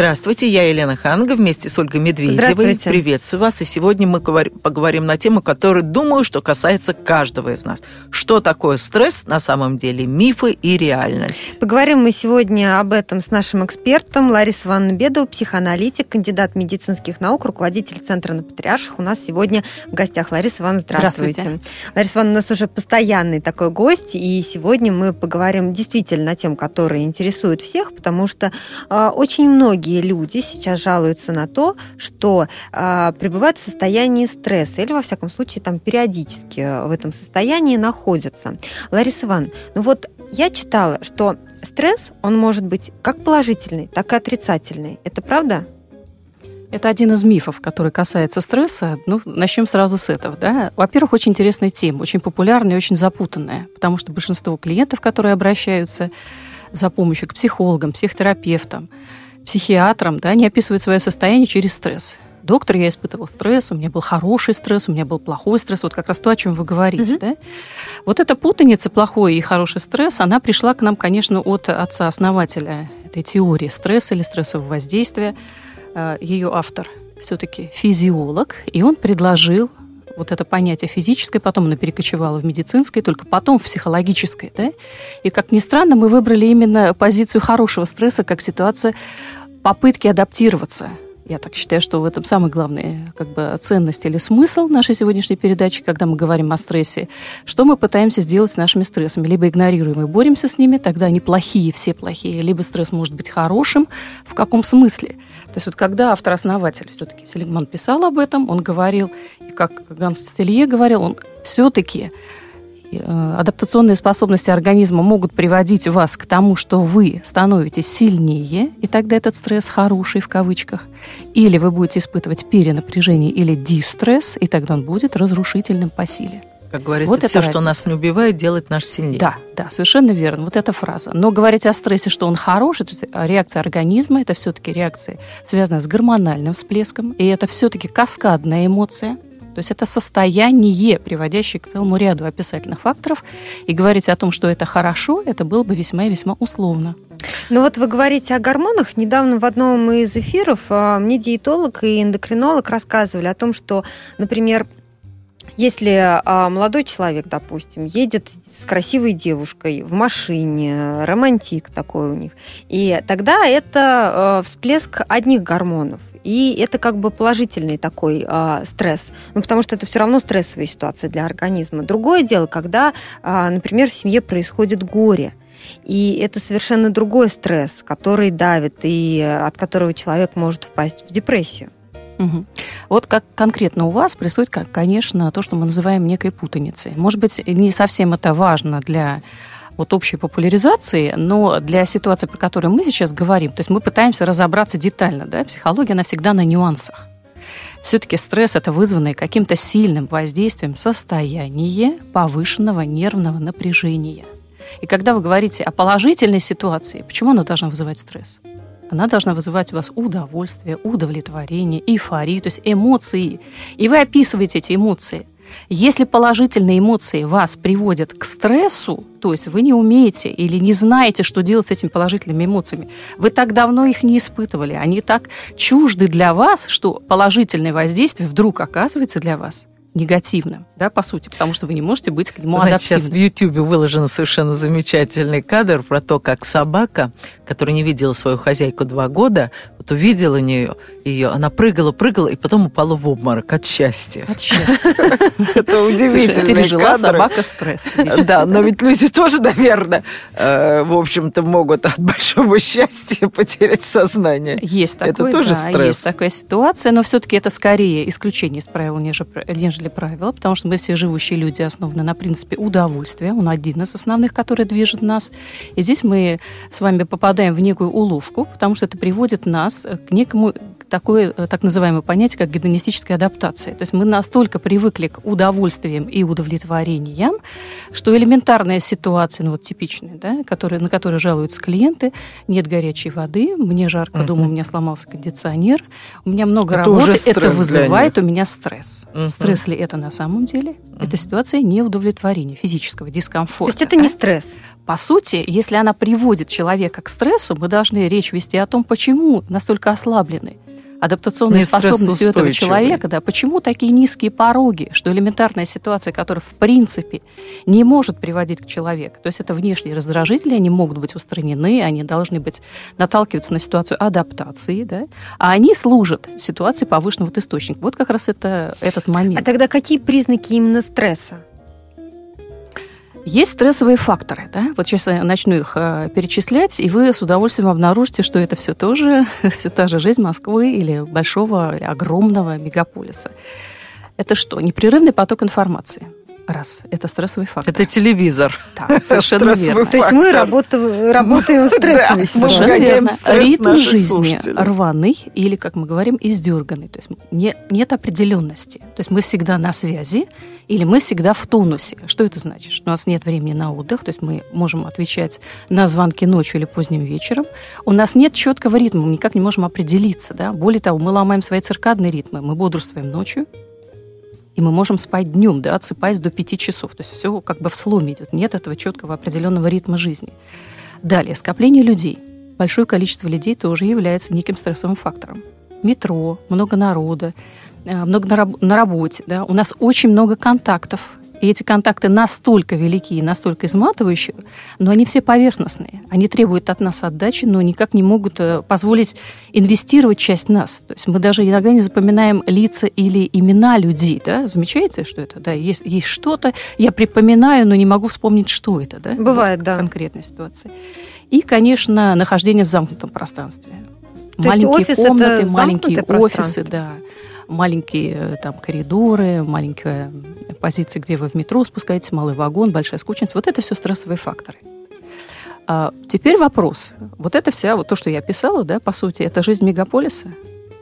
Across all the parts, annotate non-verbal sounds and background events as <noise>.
Здравствуйте, я Елена Ханга вместе с Ольгой Медведевой. Приветствую вас. И сегодня мы поговорим на тему, которая, думаю, что касается каждого из нас. Что такое стресс на самом деле, мифы и реальность? Поговорим мы сегодня об этом с нашим экспертом Ларисой Ивановной Бедовой, психоаналитик, кандидат медицинских наук, руководитель Центра на Патриарших. У нас сегодня в гостях Лариса Ивановна. Здравствуйте. здравствуйте. Лариса Ивановна у нас уже постоянный такой гость, и сегодня мы поговорим действительно на тему, которая интересует всех, потому что э, очень многие многие люди сейчас жалуются на то, что э, пребывают в состоянии стресса или, во всяком случае, там периодически в этом состоянии находятся. Лариса Ивановна, ну вот я читала, что стресс, он может быть как положительный, так и отрицательный. Это правда? Это один из мифов, который касается стресса. Ну, начнем сразу с этого. Да? Во-первых, очень интересная тема, очень популярная и очень запутанная, потому что большинство клиентов, которые обращаются за помощью к психологам, психотерапевтам, психиатрам, да, они описывают свое состояние через стресс. Доктор, я испытывал стресс, у меня был хороший стресс, у меня был плохой стресс, вот как раз то, о чем вы говорите. Mm-hmm. Да? Вот эта путаница, плохой и хороший стресс, она пришла к нам, конечно, от отца-основателя этой теории стресса или стрессового воздействия. Э, Ее автор все-таки физиолог, и он предложил вот это понятие физическое, потом оно перекочевало в медицинское, только потом в психологическое. Да? И, как ни странно, мы выбрали именно позицию хорошего стресса как ситуация попытки адаптироваться. Я так считаю, что в этом самый главный как бы, ценность или смысл нашей сегодняшней передачи, когда мы говорим о стрессе. Что мы пытаемся сделать с нашими стрессами? Либо игнорируем и боремся с ними, тогда они плохие, все плохие, либо стресс может быть хорошим. В каком смысле? То есть вот когда автор-основатель, все-таки Селигман писал об этом, он говорил, и как Ганс Стелье говорил, он все-таки адаптационные способности организма могут приводить вас к тому, что вы становитесь сильнее, и тогда этот стресс хороший в кавычках, или вы будете испытывать перенапряжение или дистресс, и тогда он будет разрушительным по силе. Как говорится, вот все, что нас не убивает, делает нас сильнее. Да, да, совершенно верно. Вот эта фраза. Но говорить о стрессе, что он хороший, то есть реакция организма, это все-таки реакция, связанная с гормональным всплеском, и это все-таки каскадная эмоция. То есть это состояние, приводящее к целому ряду описательных факторов. И говорить о том, что это хорошо, это было бы весьма и весьма условно. Ну вот вы говорите о гормонах. Недавно в одном из эфиров а, мне диетолог и эндокринолог рассказывали о том, что, например, если а, молодой человек, допустим, едет с красивой девушкой в машине, романтик такой у них, и тогда это а, всплеск одних гормонов. И это как бы положительный такой э, стресс, ну, потому что это все равно стрессовая ситуация для организма. Другое дело, когда, э, например, в семье происходит горе, и это совершенно другой стресс, который давит и от которого человек может впасть в депрессию. Угу. Вот как конкретно у вас происходит, конечно, то, что мы называем некой путаницей. Может быть, не совсем это важно для вот общей популяризации, но для ситуации, про которую мы сейчас говорим, то есть мы пытаемся разобраться детально, да, психология, она всегда на нюансах. Все-таки стресс это вызванное каким-то сильным воздействием состояние повышенного нервного напряжения. И когда вы говорите о положительной ситуации, почему она должна вызывать стресс? она должна вызывать у вас удовольствие, удовлетворение, эйфорию, то есть эмоции. И вы описываете эти эмоции. Если положительные эмоции вас приводят к стрессу, то есть вы не умеете или не знаете, что делать с этими положительными эмоциями, вы так давно их не испытывали, они так чужды для вас, что положительное воздействие вдруг оказывается для вас негативным, да, по сути, потому что вы не можете быть к нему Знаете, адаптивным. сейчас в Ютьюбе выложен совершенно замечательный кадр про то, как собака, которая не видела свою хозяйку два года, вот увидела нее, ее, она прыгала, прыгала, и потом упала в обморок от счастья. От счастья. <laughs> Это удивительный Пережила собака стресс. Да, но ведь люди тоже, наверное, э, в общем-то, могут от большого счастья потерять сознание. Есть такое, Это тоже стресс. Есть такая ситуация, но все-таки это скорее исключение из правил, нежели нежели правило, потому что мы все живущие люди основаны на принципе удовольствия. Он один из основных, который движет нас. И здесь мы с вами попадаем в некую уловку, потому что это приводит нас к некому такое э, так называемое понятие, как гедонистическая адаптация. То есть мы настолько привыкли к удовольствиям и удовлетворениям, что элементарная ситуация, ну вот типичная, да, который, на которую жалуются клиенты, нет горячей воды, мне жарко, uh-huh. дома у меня сломался кондиционер, у меня много это работы, это вызывает у меня стресс. Uh-huh. Стресс ли это на самом деле? Uh-huh. Это ситуация неудовлетворения, физического дискомфорта. То есть это не стресс? по сути, если она приводит человека к стрессу, мы должны речь вести о том, почему настолько ослаблены адаптационные способности у этого человека, да, почему такие низкие пороги, что элементарная ситуация, которая в принципе не может приводить к человеку, то есть это внешние раздражители, они могут быть устранены, они должны быть наталкиваться на ситуацию адаптации, да, а они служат ситуации повышенного источника. Вот как раз это этот момент. А тогда какие признаки именно стресса? Есть стрессовые факторы, да? Вот сейчас я начну их э, перечислять, и вы с удовольствием обнаружите, что это все тоже, <laughs> все та же жизнь Москвы или большого, огромного мегаполиса. Это что? Непрерывный поток информации – Раз. Это стрессовый фактор. Это телевизор. Да, <laughs> совершенно верно. То есть мы работаем в стрессовой Совершенно верно. Ритм жизни рваный или, как мы говорим, издерганный. То есть нет определенности. То есть мы всегда на связи или мы всегда в тонусе. Что это значит? Что у нас нет времени на отдых, то есть мы можем отвечать на звонки ночью или поздним вечером. У нас нет четкого ритма, мы никак не можем определиться. Да? Более того, мы ломаем свои циркадные ритмы. Мы бодрствуем ночью, и мы можем спать днем, да, отсыпаясь до 5 часов. То есть все как бы в сломе идет. Нет этого четкого определенного ритма жизни. Далее, скопление людей. Большое количество людей тоже является неким стрессовым фактором. Метро, много народа, э, много на работе. Да. У нас очень много контактов и эти контакты настолько велики и настолько изматывающие, но они все поверхностные. Они требуют от нас отдачи, но никак не могут э, позволить инвестировать часть нас. То есть мы даже иногда не запоминаем лица или имена людей. Да? Замечаете, что это? Да, есть, есть что-то, я припоминаю, но не могу вспомнить, что это. Да? Бывает, да. В конкретной ситуации. И, конечно, нахождение в замкнутом пространстве. То маленькие есть офис комнаты, это маленькие офисы, да маленькие э, там коридоры, маленькая позиция, где вы в метро спускаетесь, малый вагон, большая скучность. Вот это все стрессовые факторы. А теперь вопрос. Вот это вся, вот то, что я писала, да, по сути, это жизнь мегаполиса?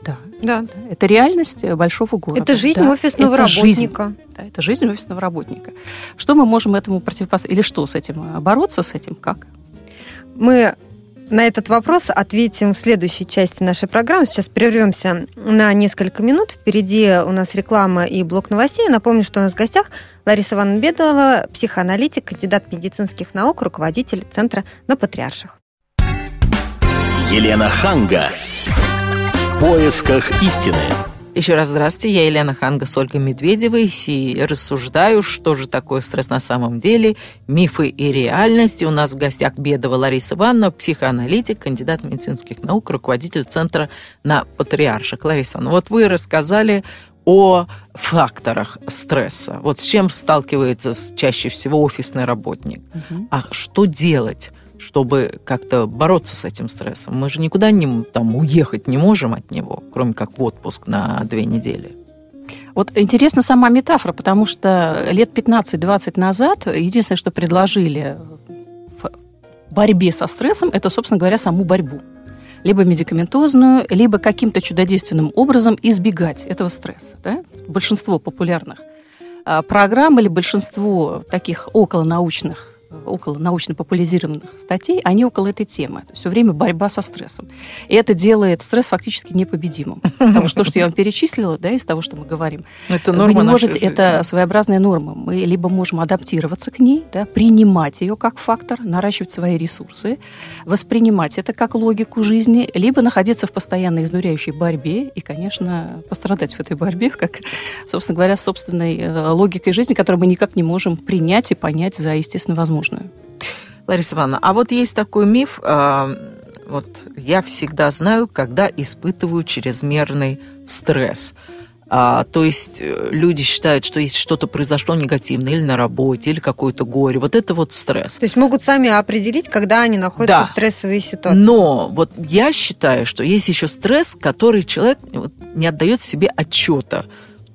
Да. да. Это реальность большого города. Это жизнь да. офисного это работника. Жизнь, да, это жизнь офисного работника. Что мы можем этому противопоставить? Или что с этим? Бороться с этим? Как? Мы на этот вопрос ответим в следующей части нашей программы. Сейчас прервемся на несколько минут. Впереди у нас реклама и блок новостей. Напомню, что у нас в гостях Лариса Ивановна Бедова, психоаналитик, кандидат медицинских наук, руководитель Центра на Патриарших. Елена Ханга. В поисках истины. Еще раз здравствуйте, я Елена Ханга с Ольгой Медведевой и рассуждаю, что же такое стресс на самом деле, мифы и реальности. У нас в гостях Бедова Лариса Ивановна, психоаналитик, кандидат медицинских наук, руководитель Центра на Патриарших. Лариса Ивановна, вот вы рассказали о факторах стресса. Вот с чем сталкивается чаще всего офисный работник. Угу. А что делать? Чтобы как-то бороться с этим стрессом. Мы же никуда не, там, уехать не можем от него, кроме как в отпуск на две недели. Вот интересна сама метафора, потому что лет 15-20 назад единственное, что предложили в борьбе со стрессом, это, собственно говоря, саму борьбу. Либо медикаментозную, либо каким-то чудодейственным образом избегать этого стресса. Да? Большинство популярных а, программ или большинство таких околонаучных около научно популяризированных статей, они около этой темы. Все время борьба со стрессом. И это делает стресс фактически непобедимым. Потому что то, что я вам перечислила, да, из того, что мы говорим, это норма вы не можете, это своеобразная норма. Мы либо можем адаптироваться к ней, да, принимать ее как фактор, наращивать свои ресурсы, воспринимать это как логику жизни, либо находиться в постоянной изнуряющей борьбе и, конечно, пострадать в этой борьбе, как, собственно говоря, собственной э, логикой жизни, которую мы никак не можем принять и понять за естественно возможно возможную. Лариса Ивановна, а вот есть такой миф, э, вот я всегда знаю, когда испытываю чрезмерный стресс. А, то есть э, люди считают, что если что-то произошло негативное или на работе, или какое-то горе, вот это вот стресс. То есть могут сами определить, когда они находятся да. в стрессовой ситуации. Но вот я считаю, что есть еще стресс, который человек не отдает себе отчета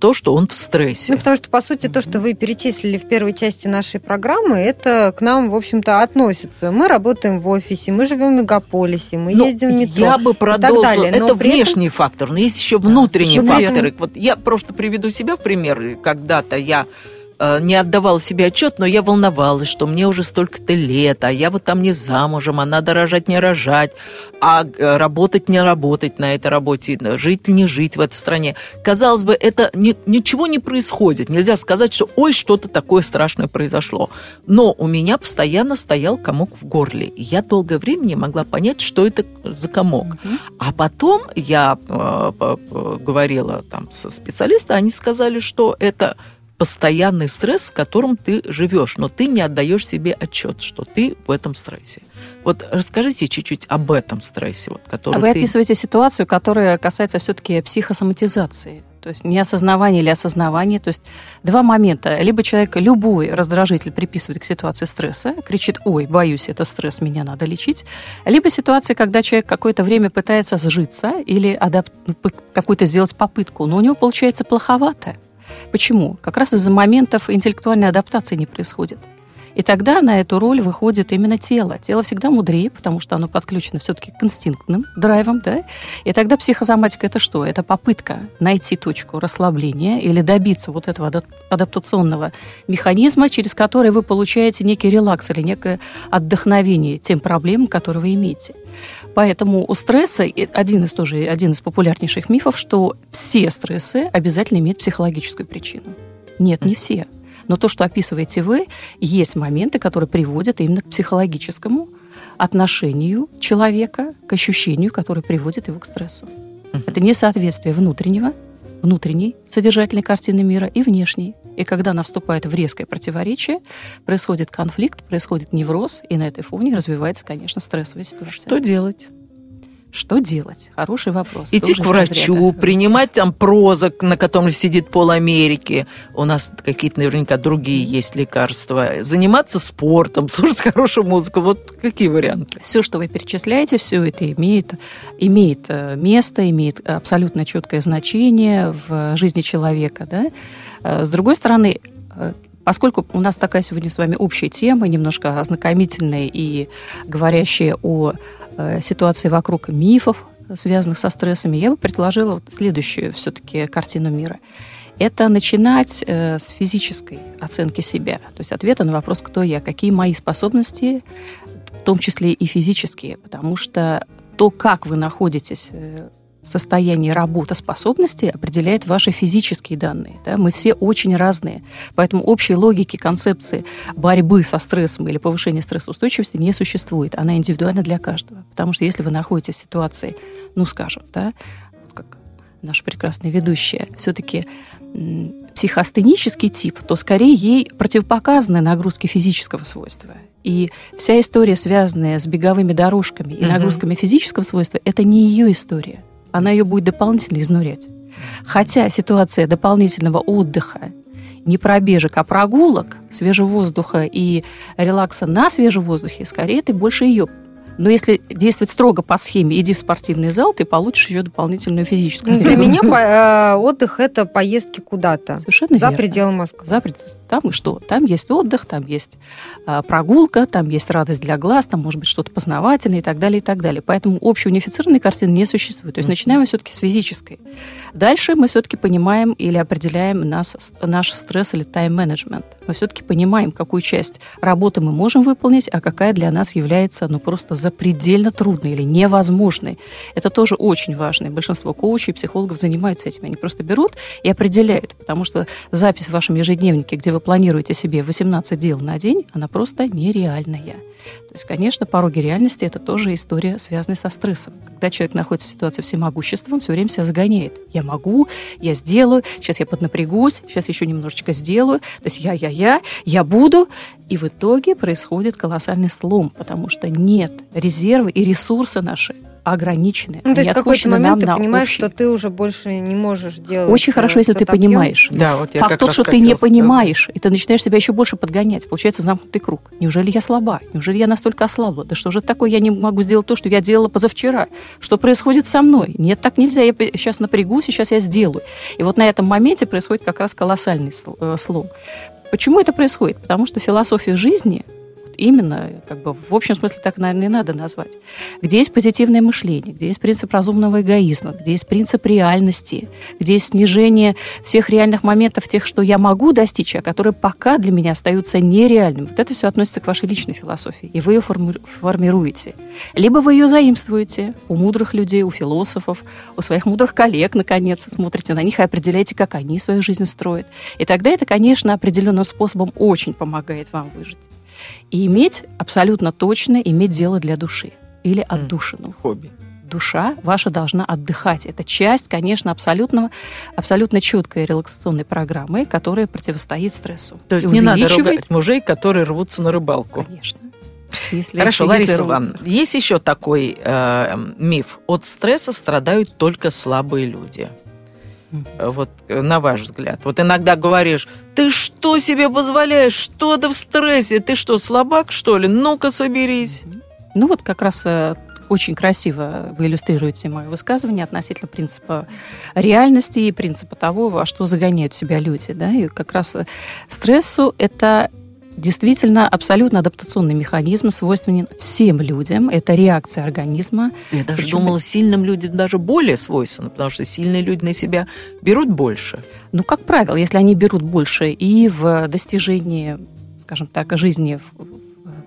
то, что он в стрессе. Ну, потому что, по сути, то, что вы перечислили в первой части нашей программы, это к нам, в общем-то, относится. Мы работаем в офисе, мы живем в мегаполисе, мы но ну, ездим в метро. Я бы продолжила. Это внешний этом... фактор, но есть еще внутренние да, факторы. Этом... Вот я просто приведу себя в пример. Когда-то я не отдавала себе отчет, но я волновалась, что мне уже столько-то лет, а я вот там не замужем, а надо рожать, не рожать, а э, работать, не работать на этой работе, жить, не жить в этой стране. Казалось бы, это ни, ничего не происходит. Нельзя сказать, что ой, что-то такое страшное произошло. Но у меня постоянно стоял комок в горле. И я долгое время не могла понять, что это за комок. Mm-hmm. А потом я э, э, говорила там со специалистами, они сказали, что это постоянный стресс, с которым ты живешь, но ты не отдаешь себе отчет, что ты в этом стрессе. Вот расскажите чуть-чуть об этом стрессе, вот, который. А вы ты... описываете ситуацию, которая касается все-таки психосоматизации. То есть не осознавание или осознавание. То есть два момента. Либо человек любой раздражитель приписывает к ситуации стресса, кричит, ой, боюсь, это стресс, меня надо лечить. Либо ситуация, когда человек какое-то время пытается сжиться или адап... Какую-то сделать попытку, но у него получается плоховато. Почему? Как раз из-за моментов интеллектуальной адаптации не происходит. И тогда на эту роль выходит именно тело. Тело всегда мудрее, потому что оно подключено все-таки к инстинктным драйвам, да? И тогда психосоматика это что? Это попытка найти точку расслабления или добиться вот этого адаптационного механизма, через который вы получаете некий релакс или некое отдохновение тем проблемам, которые вы имеете. Поэтому у стресса один из тоже один из популярнейших мифов, что все стрессы обязательно имеют психологическую причину. Нет, не все. Но то, что описываете вы, есть моменты, которые приводят именно к психологическому отношению человека, к ощущению, которое приводит его к стрессу. Это несоответствие внутреннего, внутренней содержательной картины мира и внешней. И когда она вступает в резкое противоречие, происходит конфликт, происходит невроз, и на этой фоне развивается, конечно, стрессовая ситуация. Что делать? Что делать? Хороший вопрос. Идти к врачу, принимать там прозок, на котором сидит пол Америки. У нас какие-то наверняка другие есть лекарства. Заниматься спортом, <laughs> слушать хорошую музыку. Вот какие варианты? Все, что вы перечисляете, все это имеет, имеет э, место, имеет абсолютно четкое значение в жизни человека. Да? Э, с другой стороны, э, Поскольку у нас такая сегодня с вами общая тема, немножко ознакомительная и говорящая о Э, ситуации вокруг мифов, связанных со стрессами, я бы предложила следующую все-таки картину мира. Это начинать э, с физической оценки себя, то есть ответа на вопрос, кто я, какие мои способности, в том числе и физические, потому что то, как вы находитесь э, состоянии работоспособности определяет ваши физические данные. Да? Мы все очень разные. Поэтому общей логики концепции борьбы со стрессом или повышения стрессоустойчивости не существует. Она индивидуальна для каждого. Потому что если вы находитесь в ситуации, ну, скажем, да, как наша прекрасная ведущая, все-таки психостенический тип, то скорее ей противопоказаны нагрузки физического свойства. И вся история, связанная с беговыми дорожками и нагрузками физического свойства, это не ее история она ее будет дополнительно изнурять. Хотя ситуация дополнительного отдыха, не пробежек, а прогулок, свежего воздуха и релакса на свежем воздухе, скорее ты больше ее но если действовать строго по схеме, иди в спортивный зал, ты получишь еще дополнительную физическую Для меня э, отдых – это поездки куда-то. Совершенно За верно. пределы Москвы. За пред... Там что? Там есть отдых, там есть а, прогулка, там есть радость для глаз, там может быть что-то познавательное и так далее, и так далее. Поэтому общей унифицированной картины не существует. То есть начинаем мы все-таки с физической. Дальше мы все-таки понимаем или определяем нас, наш стресс или тайм-менеджмент. Мы все-таки понимаем, какую часть работы мы можем выполнить, а какая для нас является ну, просто запредельно трудной или невозможной. Это тоже очень важно. И большинство коучей и психологов занимаются этим. Они просто берут и определяют, потому что запись в вашем ежедневнике, где вы планируете себе 18 дел на день, она просто нереальная. То есть, конечно, пороги реальности – это тоже история, связанная со стрессом. Когда человек находится в ситуации всемогущества, он все время себя загоняет. Я могу, я сделаю, сейчас я поднапрягусь, сейчас еще немножечко сделаю. То есть я, я, я, я буду. И в итоге происходит колоссальный слом, потому что нет резервы и ресурсы наши ограничены. Ну, то есть в какой-то момент ты понимаешь, общий. что ты уже больше не можешь делать. Очень хорошо, если ты объем. понимаешь. Да, вот я Факт как тот, что ты не сказать. понимаешь, и ты начинаешь себя еще больше подгонять. Получается замкнутый круг. Неужели я слаба? Неужели я настолько ослабла? Да что же это такое? Я не могу сделать то, что я делала позавчера. Что происходит со мной? Нет, так нельзя. Я сейчас напрягусь, сейчас я сделаю. И вот на этом моменте происходит как раз колоссальный э, слом. Почему это происходит? Потому что философия жизни именно, как бы в общем смысле так, наверное, и надо назвать. Где есть позитивное мышление, где есть принцип разумного эгоизма, где есть принцип реальности, где есть снижение всех реальных моментов, тех, что я могу достичь, а которые пока для меня остаются нереальными. Вот это все относится к вашей личной философии, и вы ее формируете. Либо вы ее заимствуете у мудрых людей, у философов, у своих мудрых коллег, наконец, смотрите на них и определяете, как они свою жизнь строят. И тогда это, конечно, определенным способом очень помогает вам выжить. И иметь абсолютно точно иметь дело для души или отдушину. Хобби душа ваша должна отдыхать. Это часть, конечно, абсолютно, абсолютно четкой релаксационной программы, которая противостоит стрессу. То есть не надо ругать мужей, которые рвутся на рыбалку. Конечно. Если, Хорошо, если Лариса Ивановна, есть еще такой э, миф. От стресса страдают только слабые люди. Вот э, на ваш взгляд. Вот иногда говоришь, ты что себе позволяешь? Что ты в стрессе? Ты что, слабак, что ли? Ну-ка, соберись. Ну вот как раз э, очень красиво вы иллюстрируете мое высказывание относительно принципа реальности и принципа того, во что загоняют себя люди. Да? И как раз э, стрессу это действительно абсолютно адаптационный механизм, свойственен всем людям. Это реакция организма. Я даже Причем... думала, сильным людям даже более свойственно, потому что сильные люди на себя берут больше. Ну, как правило, если они берут больше и в достижении, скажем так, жизни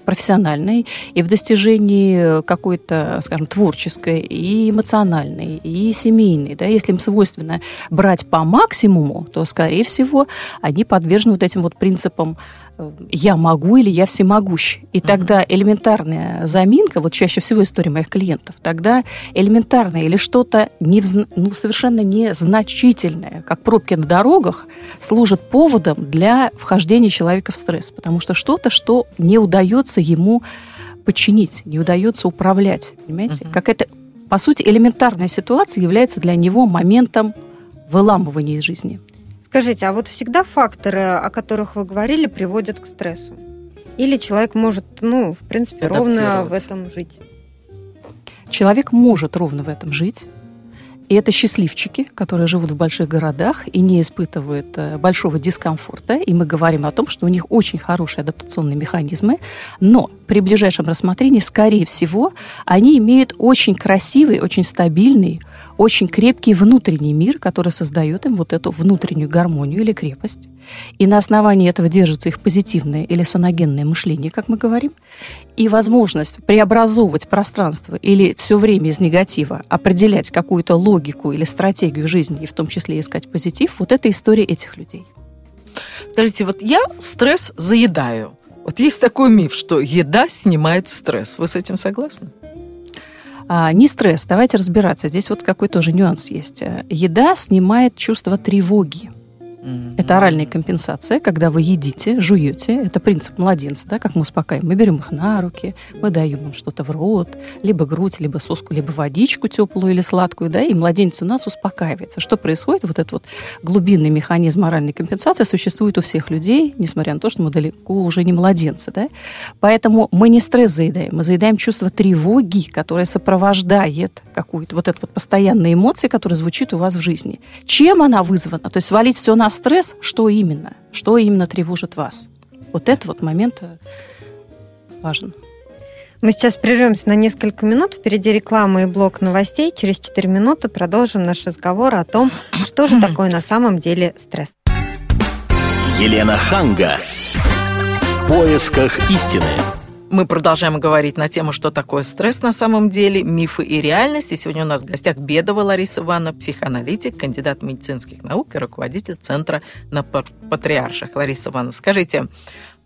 профессиональной, и в достижении какой-то, скажем, творческой, и эмоциональной, и семейной. Да? Если им свойственно брать по максимуму, то, скорее всего, они подвержены вот этим вот принципам я могу или я всемогущ. И тогда элементарная заминка, вот чаще всего история моих клиентов, тогда элементарное или что-то не, ну, совершенно незначительное, как пробки на дорогах, служит поводом для вхождения человека в стресс. Потому что что-то, что не удается ему подчинить, не удается управлять. Понимаете? Uh-huh. Как это, по сути, элементарная ситуация является для него моментом выламывания из жизни. Скажите, а вот всегда факторы, о которых вы говорили, приводят к стрессу? Или человек может, ну, в принципе, ровно в этом жить? Человек может ровно в этом жить. И это счастливчики, которые живут в больших городах и не испытывают э, большого дискомфорта. И мы говорим о том, что у них очень хорошие адаптационные механизмы. Но при ближайшем рассмотрении, скорее всего, они имеют очень красивый, очень стабильный, очень крепкий внутренний мир, который создает им вот эту внутреннюю гармонию или крепость. И на основании этого держится их позитивное или саногенное мышление, как мы говорим, и возможность преобразовывать пространство или все время из негатива определять какую-то логику или стратегию жизни, и в том числе искать позитив, вот это история этих людей. Скажите, вот я стресс заедаю. Вот есть такой миф, что еда снимает стресс. Вы с этим согласны? А, не стресс, давайте разбираться. Здесь вот какой тоже нюанс есть. Еда снимает чувство тревоги. Это оральная компенсация, когда вы едите, жуете. Это принцип младенца, да, как мы успокаиваем. Мы берем их на руки, мы даем им что-то в рот, либо грудь, либо соску, либо водичку теплую или сладкую, да, и младенец у нас успокаивается. Что происходит? Вот этот вот глубинный механизм оральной компенсации существует у всех людей, несмотря на то, что мы далеко уже не младенцы, да. Поэтому мы не стресс заедаем, мы заедаем чувство тревоги, которое сопровождает какую-то вот эту вот постоянную эмоцию, которая звучит у вас в жизни. Чем она вызвана? То есть свалить все на стресс, что именно? Что именно тревожит вас? Вот этот вот момент э, важен. Мы сейчас прервемся на несколько минут. Впереди реклама и блок новостей. Через 4 минуты продолжим наш разговор о том, что же такое на самом деле стресс. Елена Ханга. В поисках истины. Мы продолжаем говорить на тему, что такое стресс на самом деле, мифы и реальность. И сегодня у нас в гостях Бедова Лариса Ивановна, психоаналитик, кандидат медицинских наук и руководитель Центра на Патриарших. Лариса Ивановна, скажите,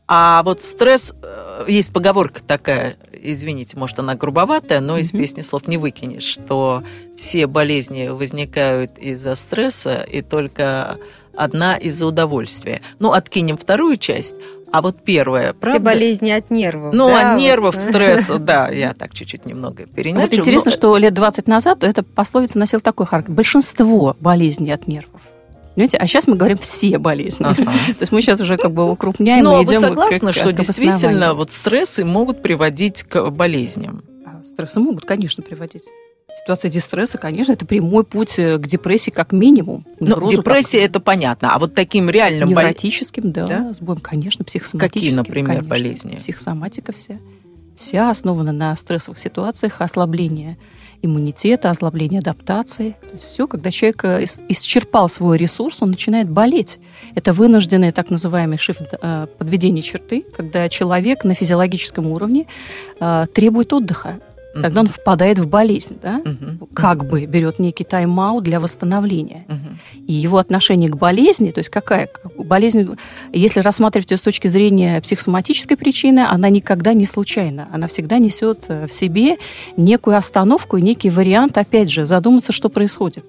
а вот стресс, э, есть поговорка такая, извините, может, она грубоватая, но из песни слов не выкинешь, что все болезни возникают из-за стресса, и только одна из-за удовольствия. Ну, откинем вторую часть. А вот первое, правда? Все болезни от нервов. Ну, да, от нервов, вот. <laughs> стресса, да. Я так чуть-чуть немного переначу. Вот интересно, но... что лет 20 назад эта пословица носила такой характер. Большинство болезней от нервов. Понимаете? А сейчас мы говорим все болезни. Ага. <laughs> То есть мы сейчас уже как бы укрупняем Но и идем вы согласны, к, что к действительно вот стрессы могут приводить к болезням? А, стрессы могут, конечно, приводить. Ситуация дистресса, конечно, это прямой путь э, к депрессии как минимум. Ну, депрессия как... это понятно, а вот таким реальным невротическим, бол... да, да, сбоем, конечно, психосоматическим. Какие, например, конечно, болезни? Психосоматика вся. Вся основана на стрессовых ситуациях, ослабление иммунитета, ослабление адаптации. То есть все, когда человек э, исчерпал свой ресурс, он начинает болеть. Это вынужденный так называемый шифт э, подведение черты, когда человек на физиологическом уровне требует отдыха uh тогда он впадает в болезнь, да? uh как бы берет некий тайм-аут для восстановления. uh И его отношение к болезни, то есть какая болезнь, если рассматривать ее с точки зрения психосоматической причины, она никогда не случайна. Она всегда несет э, в себе некую остановку и некий вариант, опять же, задуматься, что происходит.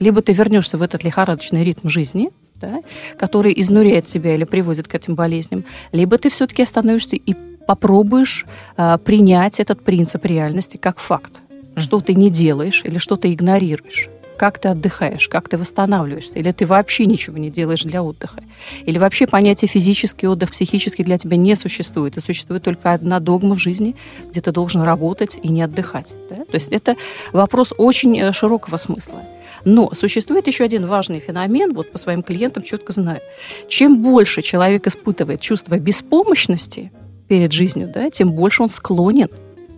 Либо ты вернешься в этот лихорадочный ритм жизни, да, который изнуряет тебя или приводит к этим болезням, либо ты все-таки остановишься и попробуешь а, принять этот принцип реальности как факт. Mm. Что ты не делаешь или что ты игнорируешь. Как ты отдыхаешь, как ты восстанавливаешься, или ты вообще ничего не делаешь для отдыха. Или вообще понятие физический отдых, психический для тебя не существует. И существует только одна догма в жизни, где ты должен работать и не отдыхать. Да? То есть это вопрос очень э, широкого смысла. Но существует еще один важный феномен, вот по своим клиентам четко знаю. Чем больше человек испытывает чувство беспомощности, перед жизнью, да, тем больше он склонен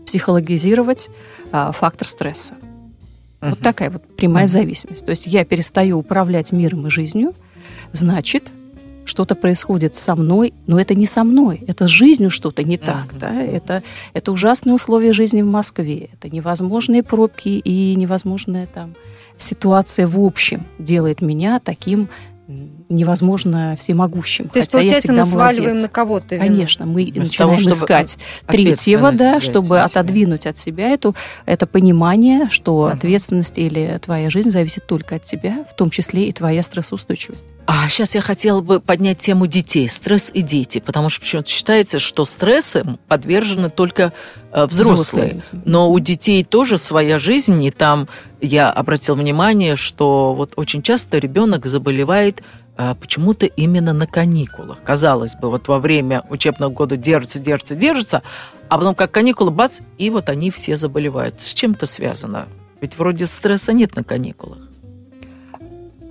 психологизировать а, фактор стресса. Uh-huh. Вот такая вот прямая uh-huh. зависимость. То есть я перестаю управлять миром и жизнью, значит, что-то происходит со мной, но это не со мной, это с жизнью что-то не так. Uh-huh. Да? Это, это ужасные условия жизни в Москве, это невозможные пробки и невозможная там ситуация в общем делает меня таким невозможно всемогущим. То есть, получается, мы сваливаем молодец. на кого-то вину. Конечно, мы Вместо начинаем того, искать третьего, да, чтобы отодвинуть от себя эту, это понимание, что uh ответственность или твоя жизнь зависит только от тебя, в том числе и твоя стрессоустойчивость. А сейчас я хотела бы поднять тему детей, стресс и дети, потому что почему-то считается, что стрессом подвержены только э, взрослые. Но у детей тоже своя жизнь, и там я обратил внимание, что вот очень часто ребенок заболевает почему-то именно на каникулах. Казалось бы, вот во время учебного года держится, держится, держится, а потом как каникулы, бац, и вот они все заболевают. С чем это связано? Ведь вроде стресса нет на каникулах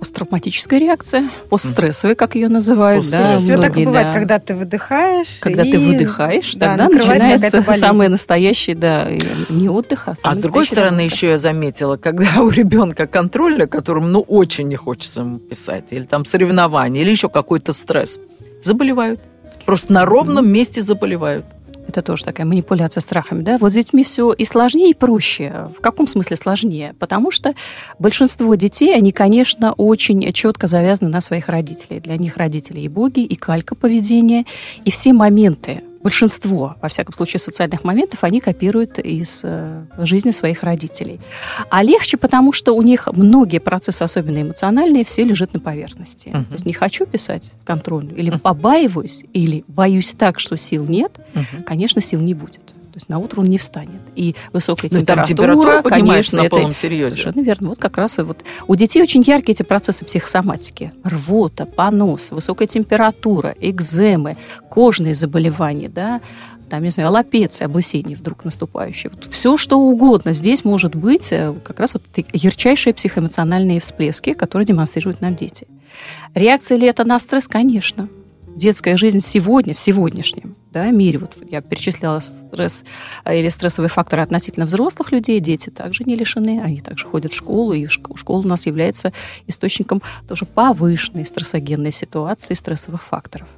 посттравматическая реакция, постстрессовая, как ее называют. Да, Все так и бывает, да. когда ты выдыхаешь. Когда и... ты выдыхаешь, да, тогда начинается самое настоящее, да, не отдых, а А с другой стороны, работа. еще я заметила, когда <laughs> у ребенка контроль, на котором, ну, очень не хочется ему писать, или там соревнования, или еще какой-то стресс, заболевают. Просто на ровном месте заболевают. Это тоже такая манипуляция страхами, да? Вот с детьми все и сложнее, и проще. В каком смысле сложнее? Потому что большинство детей, они, конечно, очень четко завязаны на своих родителей. Для них родители и боги, и калька поведения, и все моменты большинство, во всяком случае, социальных моментов они копируют из э, жизни своих родителей. А легче, потому что у них многие процессы, особенно эмоциональные, все лежат на поверхности. Uh-huh. То есть не хочу писать контрольную, или uh-huh. побаиваюсь, или боюсь так, что сил нет, uh-huh. конечно, сил не будет. То есть на утро он не встанет. И высокая Но температура, температура конечно, на полном серьезе. Совершенно верно. Вот как раз и вот у детей очень яркие эти процессы психосоматики. Рвота, понос, высокая температура, экземы, кожные заболевания, да, там, не знаю, аллопеция, облысение вдруг наступающее. Вот все, что угодно. Здесь может быть э, как раз вот ярчайшие психоэмоциональные всплески, которые демонстрируют нам дети. Реакция ли это на стресс? Конечно детская жизнь сегодня, в сегодняшнем да, мире, вот я перечисляла стресс э, или стрессовые факторы относительно взрослых людей, дети также не лишены, они также ходят в школу, и школа у нас является источником тоже повышенной стрессогенной ситуации, стрессовых факторов.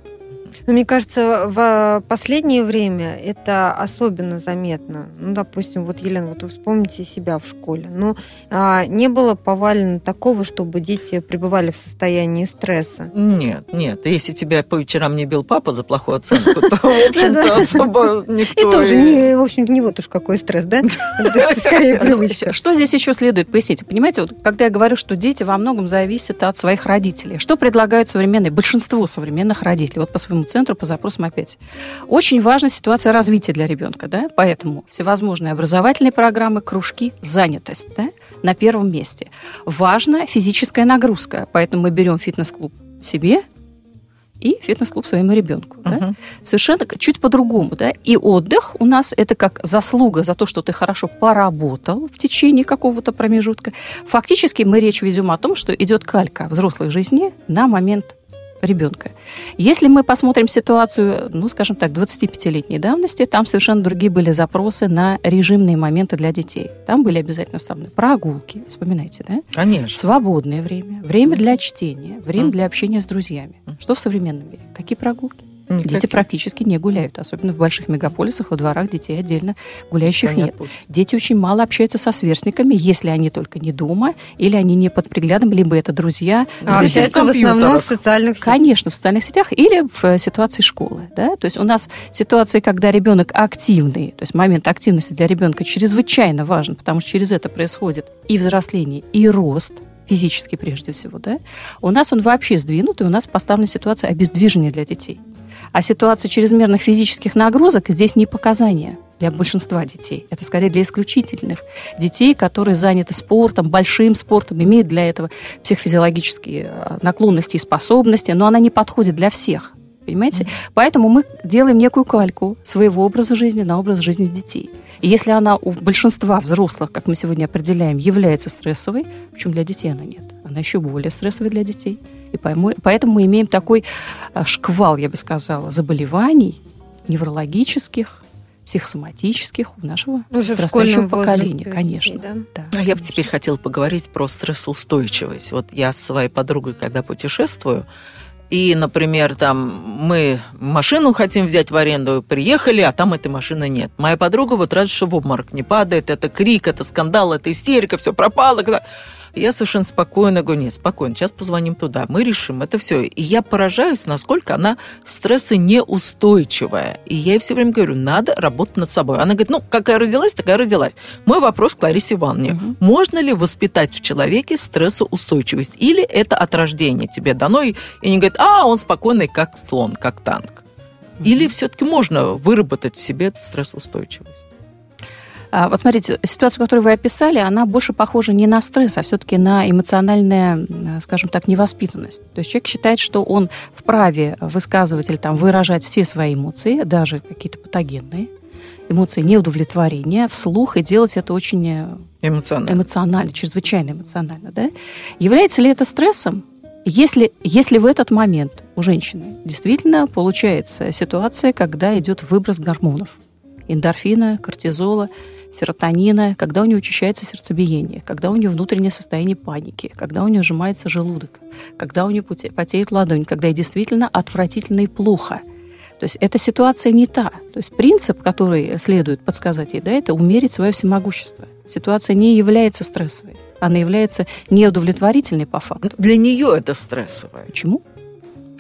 Но мне кажется, в последнее время это особенно заметно. Ну, допустим, вот, Елена, вот вы вспомните себя в школе. Ну, а, не было повалено такого, чтобы дети пребывали в состоянии стресса? Нет, нет. Если тебя по вечерам не бил папа за плохую оценку, то, в <laughs> общем-то, особо никто... И тоже, не, в общем, не вот уж какой стресс, да? <laughs> Скорее привычка. Что здесь еще следует пояснить? Понимаете, вот когда я говорю, что дети во многом зависят от своих родителей, что предлагают современные, большинство современных родителей, вот по своему центру по запросам опять. Очень важна ситуация развития для ребенка, да, поэтому всевозможные образовательные программы, кружки, занятость, да, на первом месте. Важна физическая нагрузка, поэтому мы берем фитнес-клуб себе, и фитнес-клуб своему ребенку. Uh-huh. Да? Совершенно чуть по-другому. Да? И отдых у нас это как заслуга за то, что ты хорошо поработал в течение какого-то промежутка. Фактически мы речь ведем о том, что идет калька взрослой жизни на момент ребенка. Если мы посмотрим ситуацию, ну, скажем так, 25-летней давности, там совершенно другие были запросы на режимные моменты для детей. Там были обязательно вставлены прогулки, вспоминайте, да? Конечно. Свободное время, время для чтения, время для общения с друзьями. Что в современном мире? Какие прогулки? Никаких. Дети практически не гуляют, особенно в больших мегаполисах, во дворах детей отдельно гуляющих Понятно. нет. Дети очень мало общаются со сверстниками, если они только не дома, или они не под приглядом, либо это друзья. А общаются в, в основном в социальных сетях. Конечно, в социальных сетях или в э, ситуации школы. Да? То есть у нас ситуации, когда ребенок активный, то есть момент активности для ребенка чрезвычайно важен, потому что через это происходит и взросление, и рост, физически прежде всего, да, у нас он вообще сдвинут, и у нас поставлена ситуация обездвижения для детей. А ситуация чрезмерных физических нагрузок здесь не показания для большинства детей. Это скорее для исключительных детей, которые заняты спортом, большим спортом, имеют для этого психофизиологические э, наклонности и способности, но она не подходит для всех. Понимаете? Mm-hmm. Поэтому мы делаем некую кальку своего образа жизни на образ жизни детей. И если она у большинства взрослых, как мы сегодня определяем, является стрессовой, почему для детей она нет? Она еще более стрессовая для детей. И поэтому мы имеем такой э, шквал, я бы сказала, заболеваний неврологических, психосоматических у нашего Уже подрастающего поколения, конечно. Да? Да, а я бы теперь хотела поговорить про стрессоустойчивость. Вот я с своей подругой, когда путешествую, и, например, там мы машину хотим взять в аренду, приехали, а там этой машины нет. Моя подруга вот рада, что в обморок не падает, это крик, это скандал, это истерика, все пропало. Я совершенно спокойно говорю, нет, спокойно, сейчас позвоним туда, мы решим это все. И я поражаюсь, насколько она стресса неустойчивая. И я ей все время говорю, надо работать над собой. Она говорит, ну, какая родилась, такая родилась. Мой вопрос к Ларисе Ивановне. Угу. Можно ли воспитать в человеке стрессоустойчивость? Или это от рождения тебе дано, и, и не говорит, а, он спокойный, как слон, как танк? Или все-таки можно выработать в себе стрессоустойчивость? А, вот смотрите, ситуация, которую вы описали, она больше похожа не на стресс, а все-таки на эмоциональную, скажем так, невоспитанность. То есть человек считает, что он вправе высказывать или там выражать все свои эмоции, даже какие-то патогенные, эмоции неудовлетворения вслух и делать это очень э, эмоционально, эмоционально чрезвычайно эмоционально. Да? Является ли это стрессом? Если, если в этот момент у женщины действительно получается ситуация, когда идет выброс гормонов, эндорфина, кортизола, серотонина, когда у нее учащается сердцебиение, когда у нее внутреннее состояние паники, когда у нее сжимается желудок, когда у нее потеет ладонь, когда ей действительно отвратительно и плохо. То есть эта ситуация не та. То есть принцип, который следует подсказать ей, да, это умерить свое всемогущество. Ситуация не является стрессовой. Она является неудовлетворительной по факту. Для нее это стрессовая. Почему?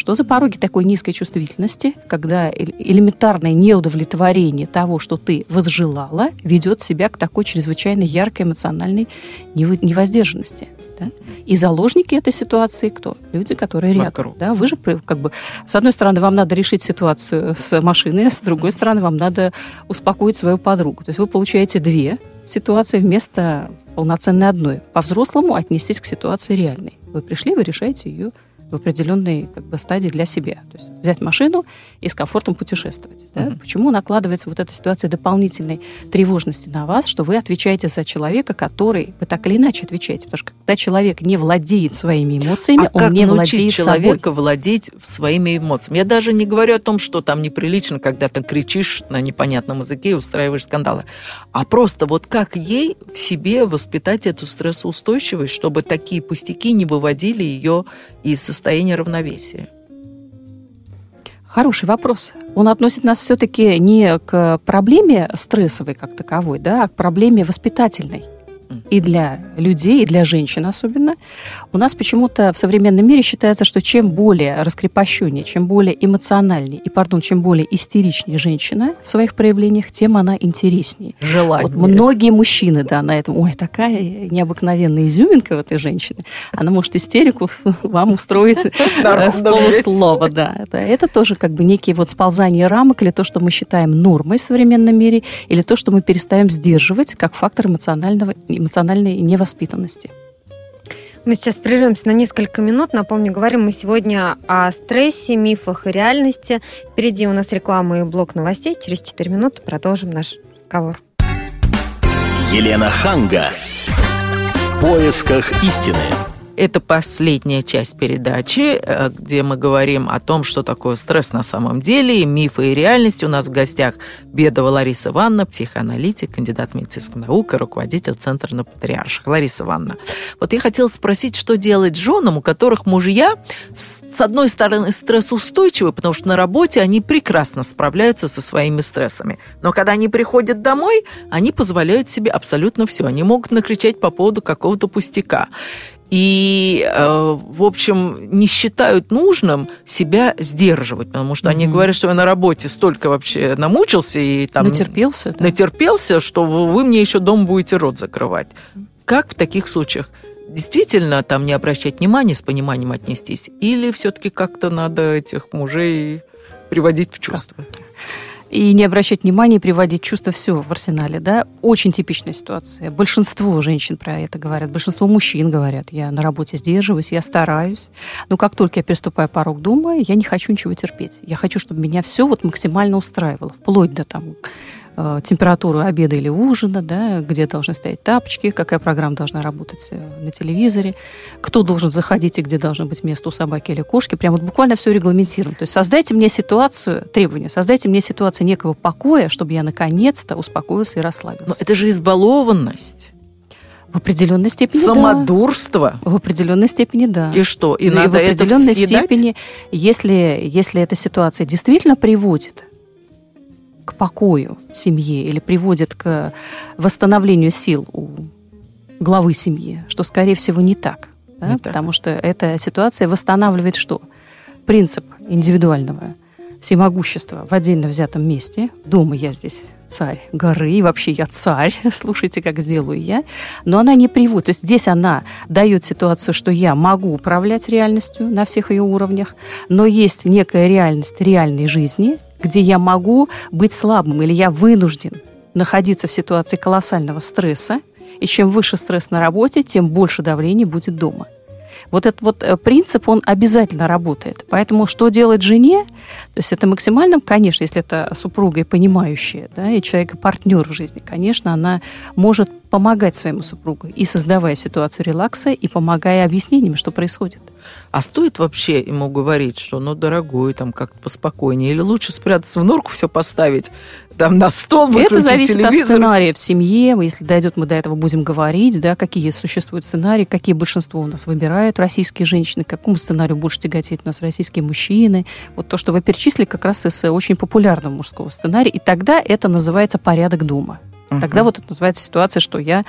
Что за пороги такой низкой чувствительности, когда элементарное неудовлетворение того, что ты возжелала, ведет себя к такой чрезвычайно яркой эмоциональной невоздержанности? Да? И заложники этой ситуации кто? Люди, которые рядом. Да? Вы же, как бы, с одной стороны, вам надо решить ситуацию с машиной, а с другой стороны, вам надо успокоить свою подругу. То есть вы получаете две ситуации вместо полноценной одной. По-взрослому отнестись к ситуации реальной. Вы пришли, вы решаете ее в определенной как бы, стадии для себя. То есть взять машину и с комфортом путешествовать. Да? Mm-hmm. Почему накладывается вот эта ситуация дополнительной тревожности на вас, что вы отвечаете за человека, который вы так или иначе отвечаете? Потому что когда человек не владеет своими эмоциями, а он как не владеет человека собой. владеть своими эмоциями? Я даже не говорю о том, что там неприлично, когда ты кричишь на непонятном языке и устраиваешь скандалы, а просто вот как ей в себе воспитать эту стрессоустойчивость, чтобы такие пустяки не выводили ее из состояния равновесия? Хороший вопрос. Он относит нас все-таки не к проблеме стрессовой как таковой, да, а к проблеме воспитательной и для людей, и для женщин особенно. У нас почему-то в современном мире считается, что чем более раскрепощеннее, чем более эмоциональнее и, пардон, чем более истеричнее женщина в своих проявлениях, тем она интереснее. Желание. Вот многие мужчины, да, на этом, ой, такая необыкновенная изюминка в этой женщине, она может истерику <laughs> вам устроить э, <laughs> с полуслова, да. Это тоже как бы некие вот сползания рамок или то, что мы считаем нормой в современном мире, или то, что мы перестаем сдерживать как фактор эмоционального эмоциональной невоспитанности. Мы сейчас прервемся на несколько минут. Напомню, говорим мы сегодня о стрессе, мифах и реальности. Впереди у нас реклама и блок новостей. Через 4 минуты продолжим наш разговор. Елена Ханга. В поисках истины. Это последняя часть передачи, э, где мы говорим о том, что такое стресс на самом деле, и мифы и реальность. У нас в гостях Бедова Лариса Ивановна, психоаналитик, кандидат медицинских наук и руководитель Центра на Патриарших. Лариса Ивановна, вот я хотела спросить, что делать женам, у которых мужья, с одной стороны, стрессоустойчивы, потому что на работе они прекрасно справляются со своими стрессами. Но когда они приходят домой, они позволяют себе абсолютно все. Они могут накричать по поводу какого-то пустяка и, э, в общем, не считают нужным себя сдерживать, потому что mm-hmm. они говорят, что я на работе столько вообще намучился и там... Натерпелся? Да? Натерпелся, что вы мне еще дом будете рот закрывать. Как в таких случаях? Действительно там не обращать внимания, с пониманием отнестись? Или все-таки как-то надо этих мужей приводить в чувство? И не обращать внимания, приводить чувства все в арсенале, да, очень типичная ситуация. Большинство женщин про это говорят, большинство мужчин говорят, я на работе сдерживаюсь, я стараюсь, но как только я переступаю порог дома, я не хочу ничего терпеть. Я хочу, чтобы меня все вот максимально устраивало, вплоть до там Э, температуру обеда или ужина, да, где должны стоять тапочки, какая программа должна работать э, на телевизоре, кто должен заходить и где должно быть место у собаки или кошки. Прям вот буквально все регламентировано. То есть создайте мне ситуацию, требования, создайте мне ситуацию некого покоя, чтобы я наконец-то успокоился и расслабился. Но это же избалованность. В определенной степени Самодурство. Да. В определенной степени да. И что? И, и надо в определенной это степени, если, если эта ситуация действительно приводит к покою семье или приводит к восстановлению сил у главы семьи, что, скорее всего, не так. Да? Не Потому так. что эта ситуация восстанавливает что? Принцип индивидуального всемогущества в отдельно взятом месте. Дома я здесь царь горы, и вообще я царь, <laughs> слушайте, как сделаю я. Но она не приводит. То есть здесь она дает ситуацию, что я могу управлять реальностью на всех ее уровнях, но есть некая реальность реальной жизни, где я могу быть слабым или я вынужден находиться в ситуации колоссального стресса, и чем выше стресс на работе, тем больше давления будет дома. Вот этот вот э, принцип, он обязательно работает. Поэтому что делать жене? То есть это максимально, конечно, если это супруга и понимающая, да, и человек-партнер в жизни, конечно, она может помогать своему супругу и создавая ситуацию релакса, и помогая объяснениями, что происходит. А стоит вообще ему говорить, что, ну, дорогой, там как-то поспокойнее, или лучше спрятаться в норку, все поставить там на стол, выключить Это зависит телевизор? от сценария в семье. Если дойдет, мы до этого будем говорить, да, какие существуют сценарии, какие большинство у нас выбирают российские женщины, к какому сценарию больше тяготеют у нас российские мужчины. Вот то, что вы перечислили, как раз из очень популярного мужского сценария. И тогда это называется порядок дома. Тогда вот это называется ситуация, что я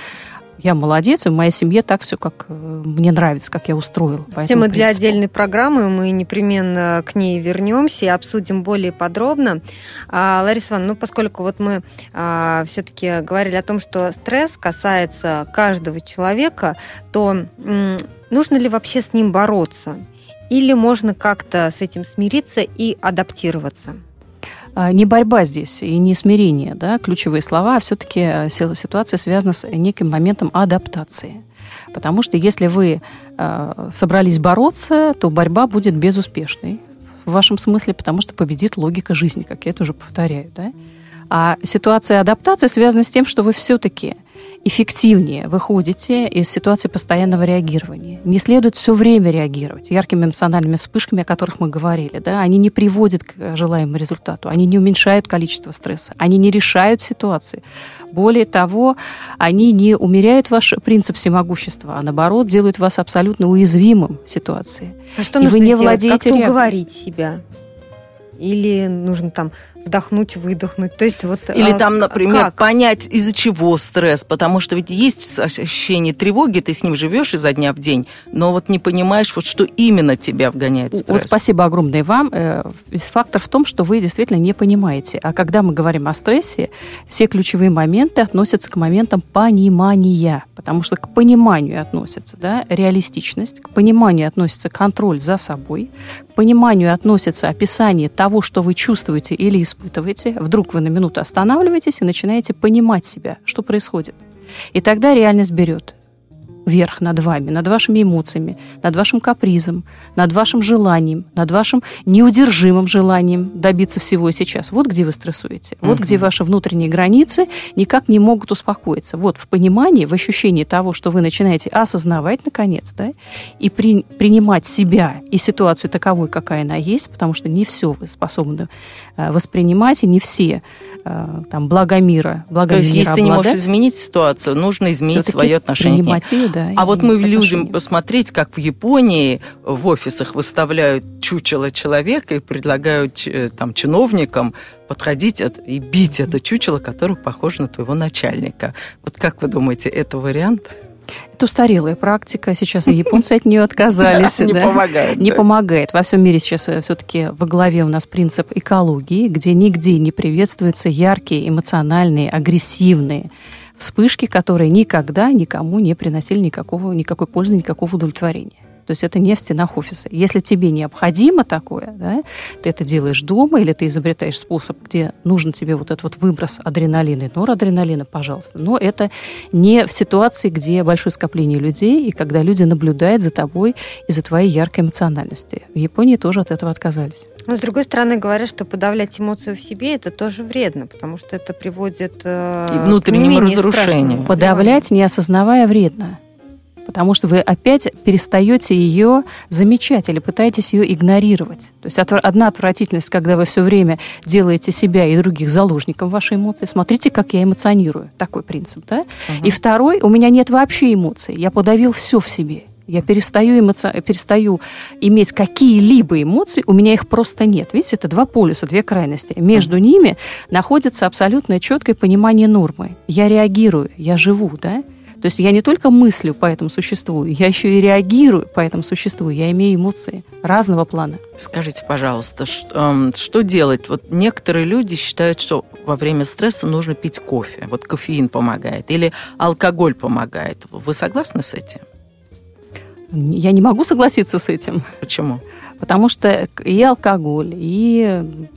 я молодец, и в моей семье так все, как э, мне нравится, как я устроила. Тема для отдельной программы, мы непременно к ней вернемся и обсудим более подробно. А, Лариса Ивановна, ну, поскольку вот мы а, все-таки говорили о том, что стресс касается каждого человека, то нужно ли вообще с ним бороться? Или можно как-то с этим смириться и адаптироваться? А, не борьба здесь и не смирение, да, ключевые слова, а все-таки э, ситуация связана с неким моментом адаптации. Потому что если вы э, собрались бороться, то борьба будет безуспешной в вашем смысле, потому что победит логика жизни, как я это уже повторяю. Да? А ситуация адаптации связана с тем, что вы все-таки эффективнее выходите из ситуации постоянного реагирования. Не следует все время реагировать яркими эмоциональными вспышками, о которых мы говорили. Да? Они не приводят к желаемому результату, они не уменьшают количество стресса, они не решают ситуации. Более того, они не умеряют ваш принцип всемогущества, а наоборот делают вас абсолютно уязвимым в ситуации. А что И нужно вы не сделать? Владеете Как-то уговорить себя? Или нужно там вдохнуть, выдохнуть. То есть вот или а, там, например, как? понять из-за чего стресс, потому что ведь есть ощущение тревоги, ты с ним живешь изо дня в день, но вот не понимаешь, вот что именно тебя вгоняет в стресс. Вот спасибо огромное вам. Э, весь фактор в том, что вы действительно не понимаете. А когда мы говорим о стрессе, все ключевые моменты относятся к моментам понимания, потому что к пониманию относится да, реалистичность, к пониманию относится контроль за собой, к пониманию относится описание того, что вы чувствуете или испытываете испытываете, вдруг вы на минуту останавливаетесь и начинаете понимать себя, что происходит. И тогда реальность берет. Верх над вами, над вашими эмоциями, над вашим капризом, над вашим желанием, над вашим неудержимым желанием добиться всего сейчас. Вот где вы стрессуете. Вот где ваши внутренние границы никак не могут успокоиться. Вот в понимании, в ощущении того, что вы начинаете осознавать, наконец, да, и при, принимать себя и ситуацию таковой, какая она есть, потому что не все вы способны э, воспринимать, и не все э, там благо мира, благо То есть, если обладать, ты не можешь изменить ситуацию, нужно изменить свое отношение ней. Да, а вот мы людям посмотреть, как в Японии в офисах выставляют чучело человека и предлагают э, там чиновникам подходить и бить это чучело, которое похоже на твоего начальника. Вот как вы думаете, это вариант? Это устарелая практика. Сейчас и японцы от нее <laughs> отказались. Не помогает. Не помогает. Во всем мире сейчас э, все-таки во главе у нас принцип экологии, где нигде не приветствуются яркие, эмоциональные, агрессивные вспышки, которые никогда никому не приносили никакого, никакой пользы, никакого удовлетворения. То есть это не в стенах офиса. Если тебе необходимо такое, да, ты это делаешь дома или ты изобретаешь способ, где нужен тебе вот этот вот выброс адреналина и норадреналина, пожалуйста. Но это не в ситуации, где большое скопление людей и когда люди наблюдают за тобой и за твоей яркой эмоциональностью. В Японии тоже от этого отказались. Но, с другой стороны, говорят, что подавлять эмоцию в себе это тоже вредно, потому что это приводит э, и внутреннему разрушению. Подавлять, не осознавая, вредно потому что вы опять перестаете ее замечать или пытаетесь ее игнорировать. То есть одна отвратительность, когда вы все время делаете себя и других заложником вашей эмоции. Смотрите, как я эмоционирую. Такой принцип, да? Угу. И второй, у меня нет вообще эмоций. Я подавил все в себе. Я перестаю, эмоци... перестаю иметь какие-либо эмоции, у меня их просто нет. Видите, это два полюса, две крайности. Между mm ними находится абсолютное четкое понимание нормы. Я реагирую, я живу, да? То есть я не только мыслю, поэтому существую, я еще и реагирую, поэтому существую. Я имею эмоции разного плана. Скажите, пожалуйста, что, что делать? Вот некоторые люди считают, что во время стресса нужно пить кофе. Вот кофеин помогает. Или алкоголь помогает. Вы согласны с этим? Я не могу согласиться с этим. Почему? Потому что и алкоголь, и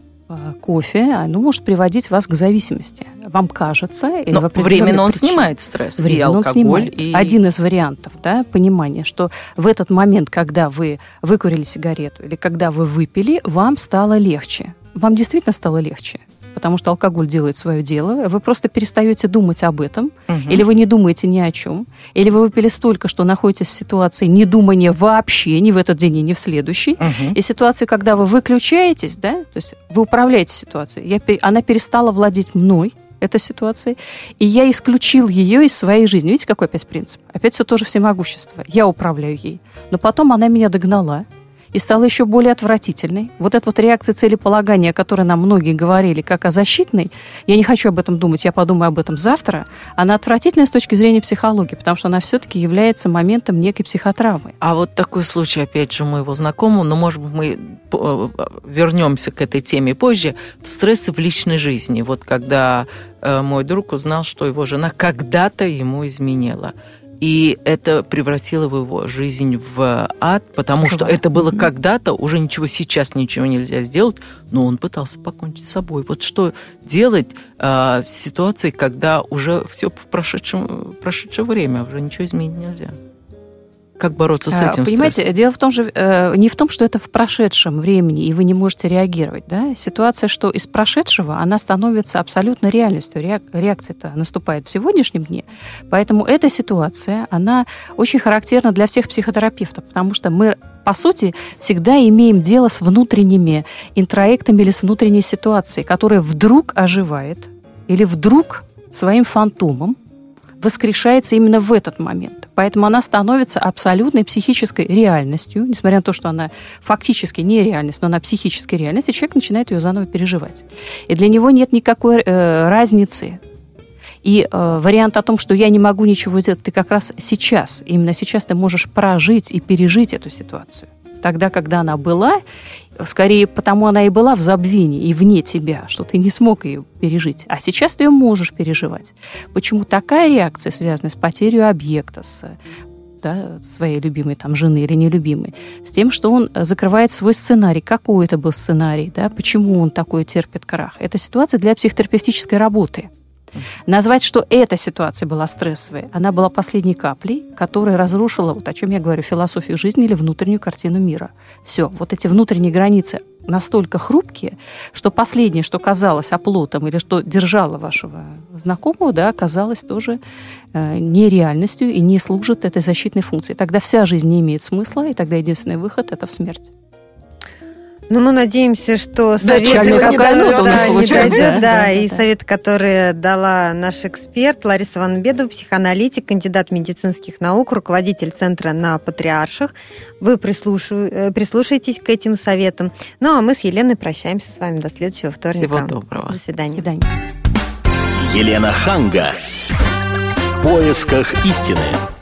кофе, оно может приводить вас к зависимости. Вам кажется, или Но временно он причине. снимает стресс, временно и алкоголь. Он снимает. И... Один из вариантов, да, понимание, что в этот момент, когда вы выкурили сигарету или когда вы выпили, вам стало легче. Вам действительно стало легче потому что алкоголь делает свое дело, вы просто перестаете думать об этом, угу. или вы не думаете ни о чем, или вы выпили столько, что находитесь в ситуации недумания вообще, ни в этот день, ни в следующий, угу. и ситуации, когда вы выключаетесь, да, то есть вы управляете ситуацией, я, она перестала владеть мной, этой ситуации, и я исключил ее из своей жизни. Видите, какой опять принцип? Опять все тоже всемогущество. Я управляю ей. Но потом она меня догнала, и стала еще более отвратительной. Вот эта вот реакция целеполагания, о которой нам многие говорили, как о защитной, я не хочу об этом думать, я подумаю об этом завтра, она отвратительная с точки зрения психологии, потому что она все-таки является моментом некой психотравмы. А вот такой случай, опять же, моего знакомого, но, может быть, мы э, вернемся к этой теме позже, стрессы в личной жизни. Вот когда э, мой друг узнал, что его жена когда-то ему изменила. И это превратило его жизнь в ад, потому Жива. что это было mm-hmm. когда-то, уже ничего сейчас ничего нельзя сделать, но он пытался покончить с собой. Вот что делать э, в ситуации, когда уже все в прошедшем, прошедшее время, уже ничего изменить нельзя? Как бороться с а, этим Понимаете, стрессом? дело в том же, э, не в том, что это в прошедшем времени, и вы не можете реагировать. Да? Ситуация, что из прошедшего, она становится абсолютно реальностью. Реакция-то наступает в сегодняшнем дне. Поэтому эта ситуация, она очень характерна для всех психотерапевтов, потому что мы по сути, всегда имеем дело с внутренними интроектами или с внутренней ситуацией, которая вдруг оживает или вдруг своим фантомом воскрешается именно в этот момент. Поэтому она становится абсолютной психической реальностью, несмотря на то, что она фактически не реальность, но она психическая реальность, и человек начинает ее заново переживать. И для него нет никакой э, разницы. И э, вариант о том, что я не могу ничего сделать, ты как раз сейчас, именно сейчас ты можешь прожить и пережить эту ситуацию. Тогда, когда она была, скорее потому она и была в забвении и вне тебя, что ты не смог ее пережить. А сейчас ты ее можешь переживать. Почему такая реакция связана с потерей объекта, с да, своей любимой там, жены или нелюбимой, с тем, что он закрывает свой сценарий. Какой это был сценарий, да, почему он такой терпит крах. Это ситуация для психотерапевтической работы. Назвать, что эта ситуация была стрессовой, она была последней каплей, которая разрушила, вот о чем я говорю, философию жизни или внутреннюю картину мира. Все, вот эти внутренние границы настолько хрупкие, что последнее, что казалось оплотом или что держало вашего знакомого, да, оказалось тоже э, нереальностью и не служит этой защитной функции. Тогда вся жизнь не имеет смысла, и тогда единственный выход – это в смерть. Ну, мы надеемся, что совет да, не, дойдет, да, не дойдет, да, да, и да. совет, который дала наш эксперт Лариса Ванбедова, психоаналитик, кандидат медицинских наук, руководитель центра на Патриарших. Вы э, прислушаетесь к этим советам. Ну, а мы с Еленой прощаемся с вами до следующего вторника. Всего доброго. До свидания. До свидания. Елена Ханга. В поисках истины.